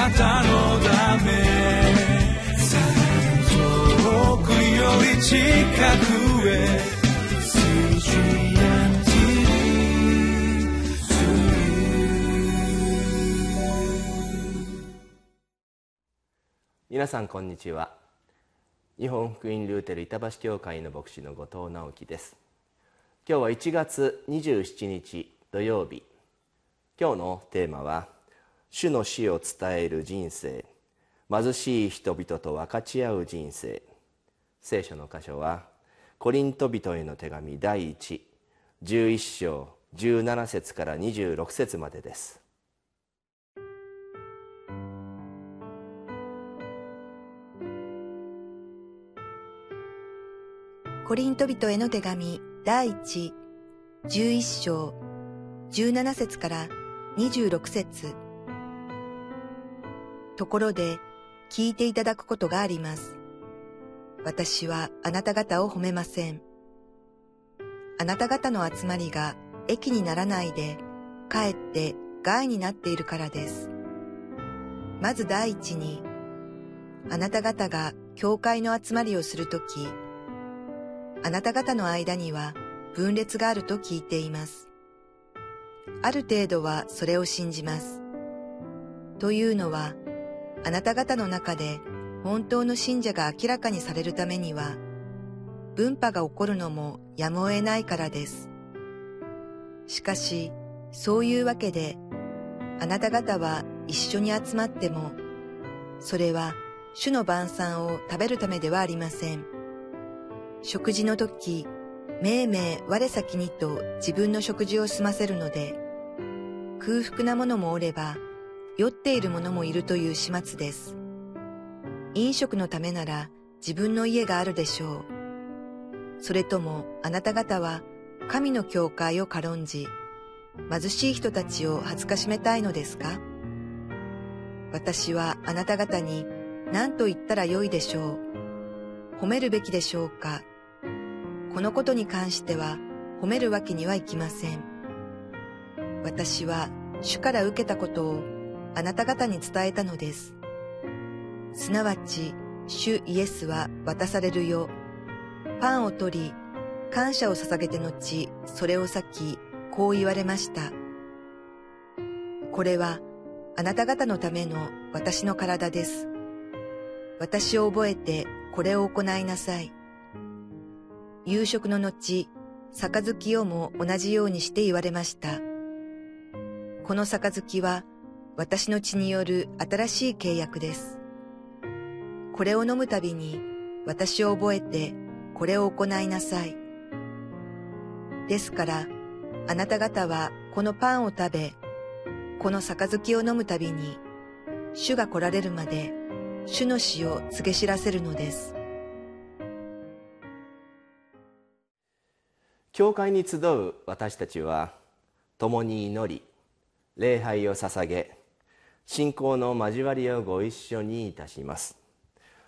なたのため。遠くより近くへ。皆さんこんにちは。日本福音ルーテル板橋教会の牧師の後藤直樹です。今日は1月27日土曜日。今日のテーマは主の死を伝える人生。貧しい人々と分かち合う人生。聖書の箇所はコリント人への手紙第111章17節から26節までです。コリント人への手紙第一11章17節から26節。ところで聞いていただくことがあります。私はあなた方を褒めません。あなた方の集まりが益にならないで、かえって害になっているからです。まず第一に、あなた方が教会の集まりをするとき、あなた方の間には分裂があると聞いています。ある程度はそれを信じます。というのは、あなた方の中で本当の信者が明らかにされるためには、分派が起こるのもやむを得ないからです。しかし、そういうわけで、あなた方は一緒に集まっても、それは主の晩餐を食べるためではありません。食事の時、めいめい我先にと自分の食事を済ませるので、空腹な者もおれば、酔っている者もいるという始末です。飲食のためなら自分の家があるでしょう。それともあなた方は神の教会を軽んじ、貧しい人たちを恥ずかしめたいのですか？私はあなた方に何と言ったらよいでしょう。褒めるべきでしょうか？このことに関しては褒めるわけにはいきません。私は主から受けたことをあなた方に伝えたのです。すなわち、主イエスは渡されるよ。パンを取り、感謝を捧げて後、それを裂き、こう言われました。これは、あなた方のための私の体です。私を覚えてこれを行いなさい。夕食の後、杯をも同じようにして言われました。この杯は私の血による新しい契約です。これを飲むたびに私を覚えてこれを行いなさい。ですから、あなた方はこのパンを食べ、この杯を飲むたびに、主が来られるまで、主の死を告げ知らせるのです。教会に集う私たちは共に祈り礼拝を捧げ信仰の交わりをご一緒にいたします。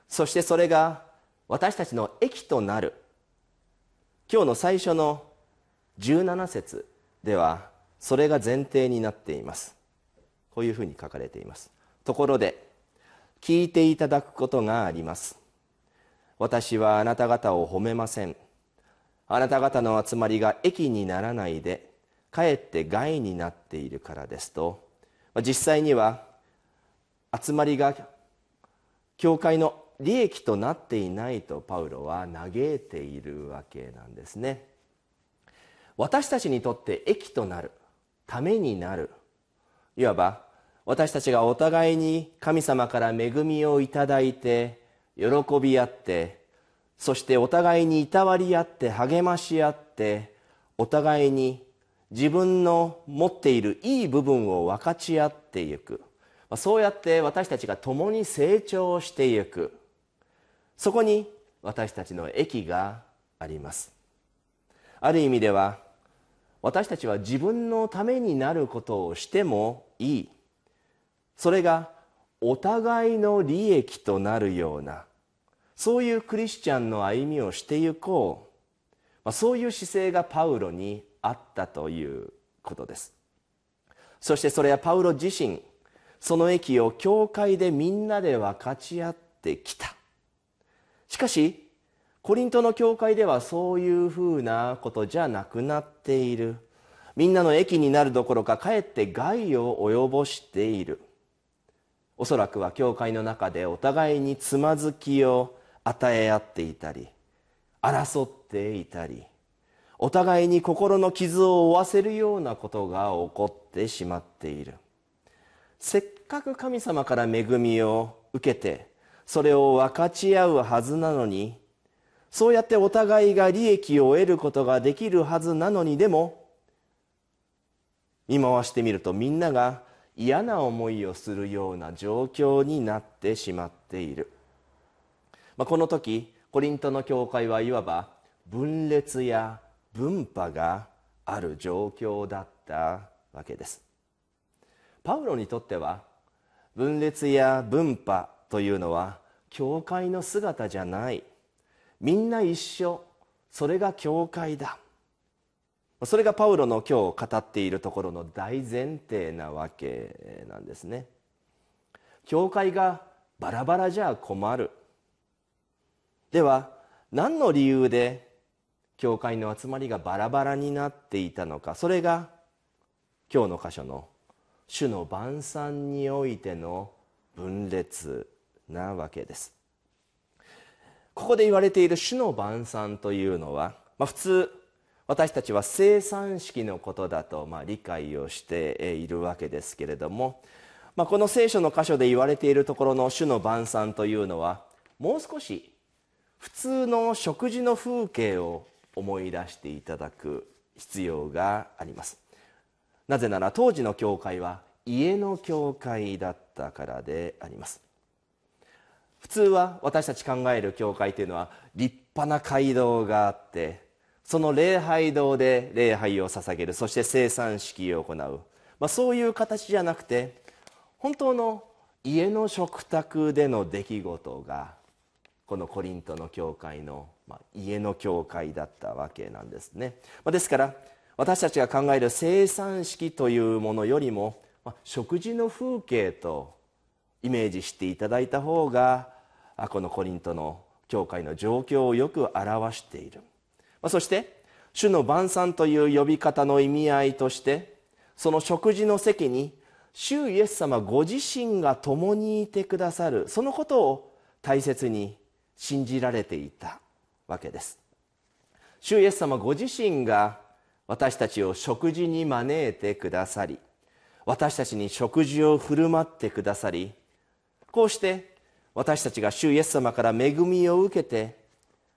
そしてそれが私たちの益となる今日の最初の17節ではそれが前提になっています。こういうふうに書かれています。ところで聞いていただくことがあります。私はあなた方を褒めません。あなた方の集まりが益にならないでかえって害になっているからですと実際には集まりが教会の利益となっていないとパウロは嘆いているわけなんですね。私たちにとって益となるためになるいわば私たちがお互いに神様から恵みをいただいて喜び合ってそしてお互いにいたわり合って励まし合ってお互いに自分の持っているいい部分を分かち合っていく。そうやって私たちが共に成長していく。そこに私たちの益があります。ある意味では私たちは自分のためになることをしてもいい。それがお互いの利益となるような。そういうクリスチャンの歩みをしていこう、まあ、そういう姿勢がパウロにあったということです。そしてそれはパウロ自身その益を教会でみんなで分かち合ってきた。しかしコリントの教会ではそういうふうなことじゃなくなっている。みんなの益になるどころかかえって害を及ぼしている。おそらくは教会の中でお互いにつまずきを与え合っていたり争っていたりお互いに心の傷を負わせるようなことが起こってしまっている。せっかく神様から恵みを受けてそれを分かち合うはずなのにそうやってお互いが利益を得ることができるはずなのにでも見回してみるとみんなが嫌な思いをするような状況になってしまっている、まあ、この時コリントの教会はいわば分裂や分派がある状況だったわけです。パウロにとっては分裂や分派というのは教会の姿じゃない。みんな一緒。それが教会だ。それがパウロの今日語っているところの大前提なわけなんですね。教会がバラバラじゃ困る。では何の理由で教会の集まりがバラバラになっていたのかそれが今日の箇所の主の晩餐においての分裂なわけです。ここで言われている主の晩餐というのは、まあ、普通私たちは生産式のことだとまあ理解をしているわけですけれども、まあ、この聖書の箇所で言われているところの主の晩餐というのはもう少し普通の食事の風景を思い出していただく必要があります。なぜなら当時の教会は家の教会だったからであります。普通は私たち考える教会というのは立派な街道があってその礼拝堂で礼拝を捧げるそして生産式を行う、まあ、そういう形じゃなくて本当の家の食卓での出来事がこのコリントの教会の、まあ、家の教会だったわけなんですね、まあ、ですから私たちが考える生産式というものよりも、まあ、食事の風景とイメージしていただいた方がこのコリントの教会の状況をよく表している。まそして主の晩餐という呼び方の意味合いとしてその食事の席に主イエス様ご自身が共にいてくださるそのことを大切に信じられていた。わけです。主イエス様ご自身が私たちを食事に招いてくださり私たちに食事を振る舞ってくださりこうして私たちが主イエス様から恵みを受けて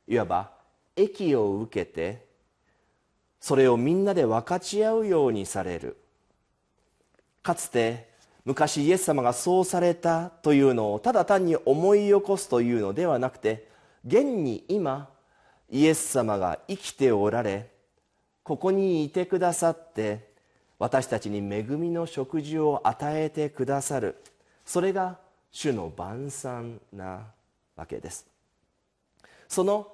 いわば益を受けてそれをみんなで分かち合うようにされる。かつて昔イエス様がそうされたというのをただ単に思い起こすというのではなくて現に今イエス様が生きておられここにいてくださって私たちに恵みの食事を与えてくださる。それが主の晩餐なわけです。その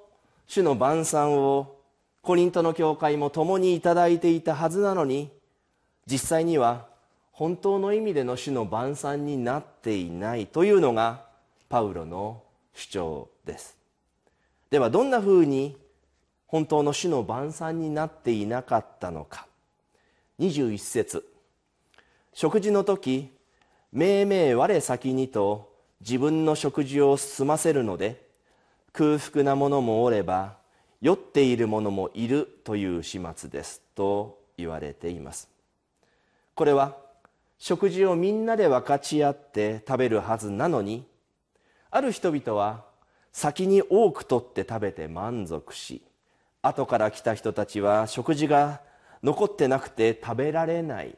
主の晩餐をコリントの教会も共にいただいていたはずなのに実際には本当の意味での主の晩餐になっていないというのがパウロの主張です。ではどんなふうに本当の主の晩餐になっていなかったのか。21節。食事の時命名我先にと自分の食事を済ませるので空腹な者もおれば酔っている者もいるという始末ですと言われています。これは食事をみんなで分かち合って食べるはずなのにある人々は先に多くとって食べて満足し後から来た人たちは食事が残ってなくて食べられない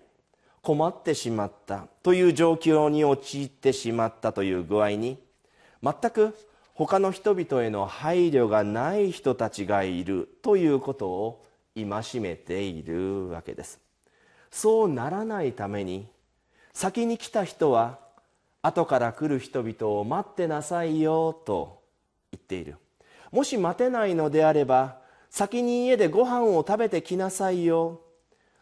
困ってしまったという状況に陥ってしまったという具合に全く他の人々への配慮がない人たちがいるということを戒めているわけです。そうならないために先に来た人は後から来る人々を待ってなさいよとっている。もし待てないのであれば先に家でご飯を食べてきなさいよ。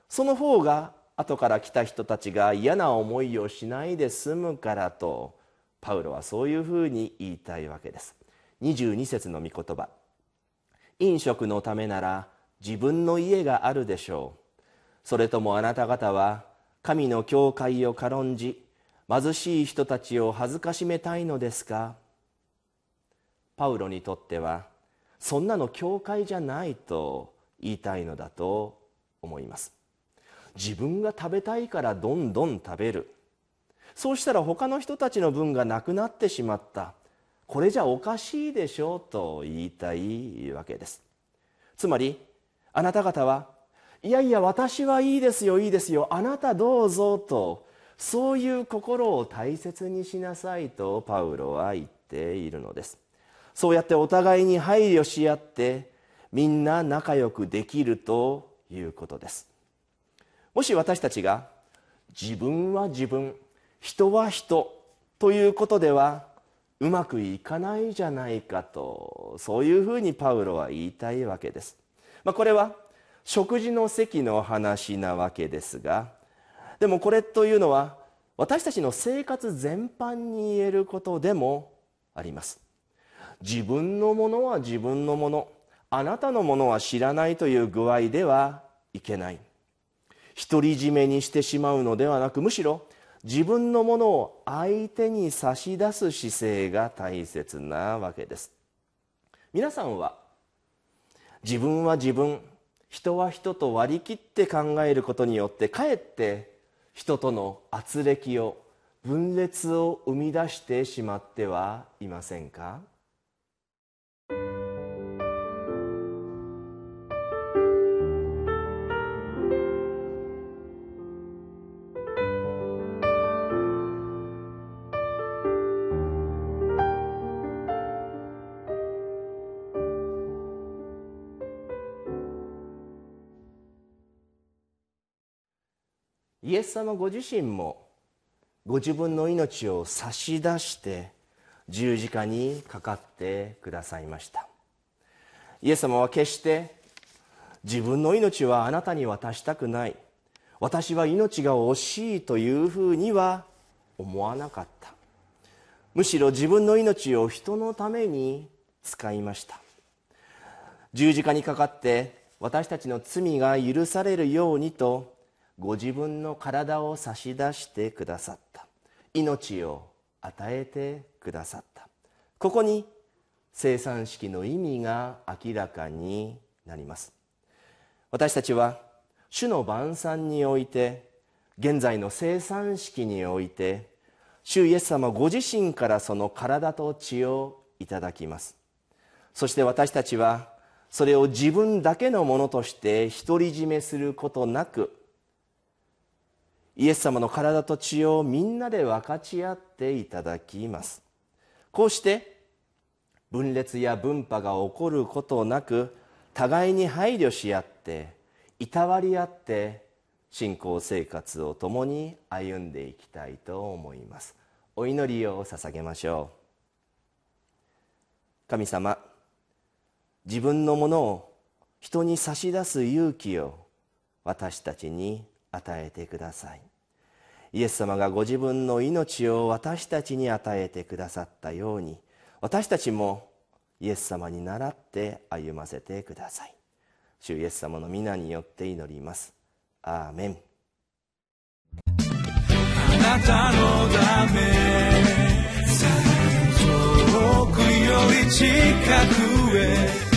その方が後から来た人たちが嫌な思いをしないで済むからとパウロはそういうふうに言いたいわけです。22節の御言葉。飲食のためなら自分の家があるでしょう。それともあなた方は神の教会を軽んじ貧しい人たちを恥ずかしめたいのですか？パウロにとってはそんなの教会じゃないと言いたいのだと思います。自分が食べたいからどんどん食べる。そうしたら他の人たちの分がなくなってしまった。これじゃおかしいでしょうと言いたいわけです。つまりあなた方はいやいや私はいいですよいいですよあなたどうぞとそういう心を大切にしなさいとパウロは言っているのです。そうやってお互いに配慮し合ってみんな仲良くできるということです。もし私たちが自分は自分人は人ということではうまくいかないじゃないかとそういうふうにパウロは言いたいわけです、まあ、これは食事の席の話なわけですがでもこれというのは私たちの生活全般に言えることでもあります。自分のものは自分のもの。あなたのものは知らないという具合ではいけない。独り占めにしてしまうのではなくむしろ自分のものを相手に差し出す姿勢が大切なわけです。皆さんは自分は自分人は人と割り切って考えることによってかえって人との圧力を分裂を生み出してしまってはいませんか？イエス様ご自身もご自分の命を差し出して十字架にかかってくださいました。イエス様は決して自分の命はあなたに渡したくない。私は命が惜しいというふうには思わなかった。むしろ自分の命を人のために使いました。十字架にかかって私たちの罪が許されるようにとご自分の体を差し出してくださった。命を与えてくださった。ここに生産式の意味が明らかになります。私たちは主の晩餐において現在の生産式において主イエス様ご自身からその体と血をいただきます。そして私たちはそれを自分だけのものとして独り占めすることなくイエス様の体と血をみんなで分かち合っていただきます。こうして分裂や分派が起こることなく互いに配慮し合っていたわり合って信仰生活を共に歩んでいきたいと思います。お祈りを捧げましょう。神様自分のものを人に差し出す勇気を私たちに与えてください。イエス様がご自分の命を私たちに与えてくださったように私たちもイエス様に倣って歩ませてください。主イエス様の皆によって祈ります。アーメン。あなたのため遠くより近くへ